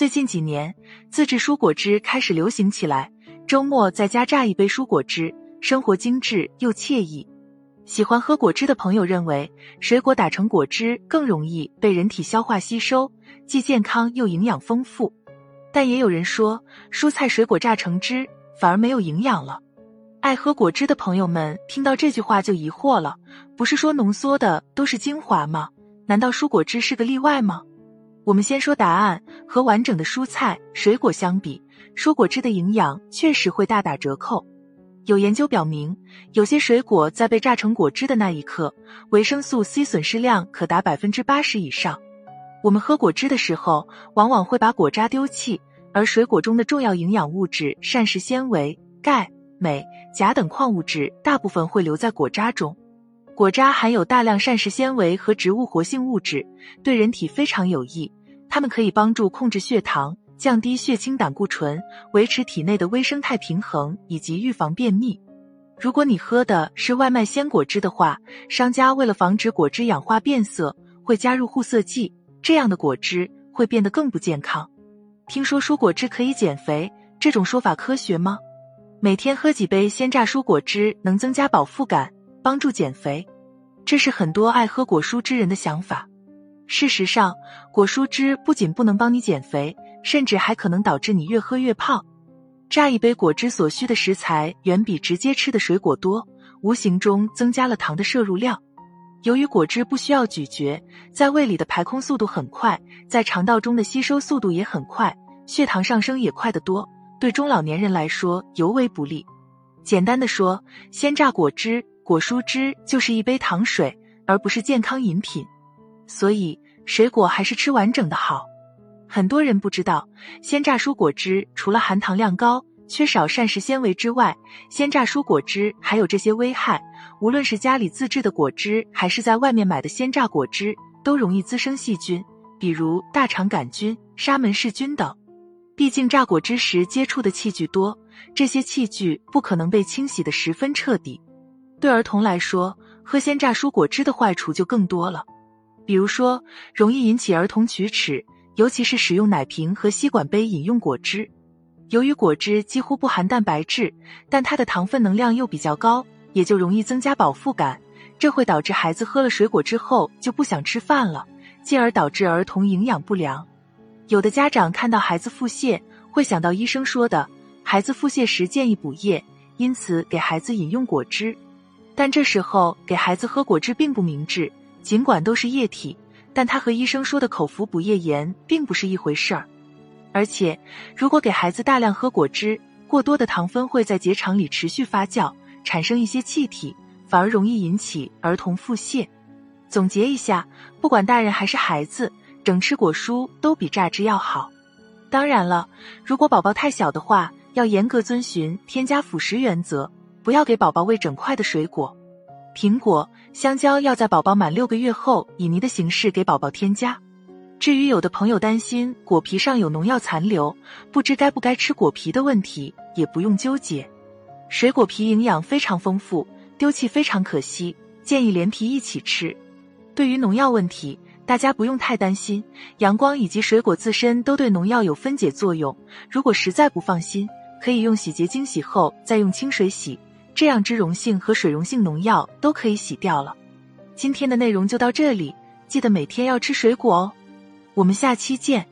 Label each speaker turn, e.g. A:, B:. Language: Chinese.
A: 最近几年，自制蔬果汁开始流行起来，周末在家榨一杯蔬果汁，生活精致又惬意。喜欢喝果汁的朋友认为，水果打成果汁更容易被人体消化吸收，既健康又营养丰富。但也有人说，蔬菜水果榨成汁反而没有营养了。爱喝果汁的朋友们听到这句话就疑惑了：不是说浓缩的都是精华吗？难道蔬果汁是个例外吗？我们先说答案。和完整的蔬菜水果相比，蔬果汁的营养确实会大打折扣。有研究表明，有些水果在被榨成果汁的那一刻，维生素 C 损失量可达百分之八十以上。我们喝果汁的时候，往往会把果渣丢弃，而水果中的重要营养物质膳食纤维、钙、镁、钾等矿物质大部分会留在果渣中。果渣含有大量膳食纤维和植物活性物质，对人体非常有益。它们可以帮助控制血糖、降低血清胆固醇、维持体内的微生态平衡以及预防便秘。如果你喝的是外卖鲜果汁的话，商家为了防止果汁氧化变色，会加入护色剂，这样的果汁会变得更不健康。听说蔬果汁可以减肥，这种说法科学吗？每天喝几杯鲜榨蔬果汁能增加饱腹感，帮助减肥，这是很多爱喝果蔬汁人的想法。事实上，果蔬汁不仅不能帮你减肥，甚至还可能导致你越喝越胖。榨一杯果汁所需的食材远比直接吃的水果多，无形中增加了糖的摄入量。由于果汁不需要咀嚼，在胃里的排空速度很快，在肠道中的吸收速度也很快，血糖上升也快得多，对中老年人来说尤为不利。简单的说，鲜榨果汁、果蔬汁就是一杯糖水，而不是健康饮品。所以，水果还是吃完整的好。很多人不知道，鲜榨蔬果汁除了含糖量高、缺少膳食纤维之外，鲜榨蔬果汁还有这些危害。无论是家里自制的果汁，还是在外面买的鲜榨果汁，都容易滋生细菌，比如大肠杆菌、沙门氏菌等。毕竟榨果汁时接触的器具多，这些器具不可能被清洗的十分彻底。对儿童来说，喝鲜榨蔬果汁的坏处就更多了。比如说，容易引起儿童龋齿，尤其是使用奶瓶和吸管杯饮用果汁。由于果汁几乎不含蛋白质，但它的糖分能量又比较高，也就容易增加饱腹感。这会导致孩子喝了水果之后就不想吃饭了，进而导致儿童营养不良。有的家长看到孩子腹泻，会想到医生说的，孩子腹泻时建议补液，因此给孩子饮用果汁。但这时候给孩子喝果汁并不明智。尽管都是液体，但它和医生说的口服补液盐并不是一回事儿。而且，如果给孩子大量喝果汁，过多的糖分会在结肠里持续发酵，产生一些气体，反而容易引起儿童腹泻。总结一下，不管大人还是孩子，整吃果蔬都比榨汁要好。当然了，如果宝宝太小的话，要严格遵循添加辅食原则，不要给宝宝喂整块的水果。苹果、香蕉要在宝宝满六个月后以泥的形式给宝宝添加。至于有的朋友担心果皮上有农药残留，不知该不该吃果皮的问题，也不用纠结。水果皮营养非常丰富，丢弃非常可惜，建议连皮一起吃。对于农药问题，大家不用太担心，阳光以及水果自身都对农药有分解作用。如果实在不放心，可以用洗洁精洗后再用清水洗。这样，脂溶性和水溶性农药都可以洗掉了。今天的内容就到这里，记得每天要吃水果哦。我们下期见。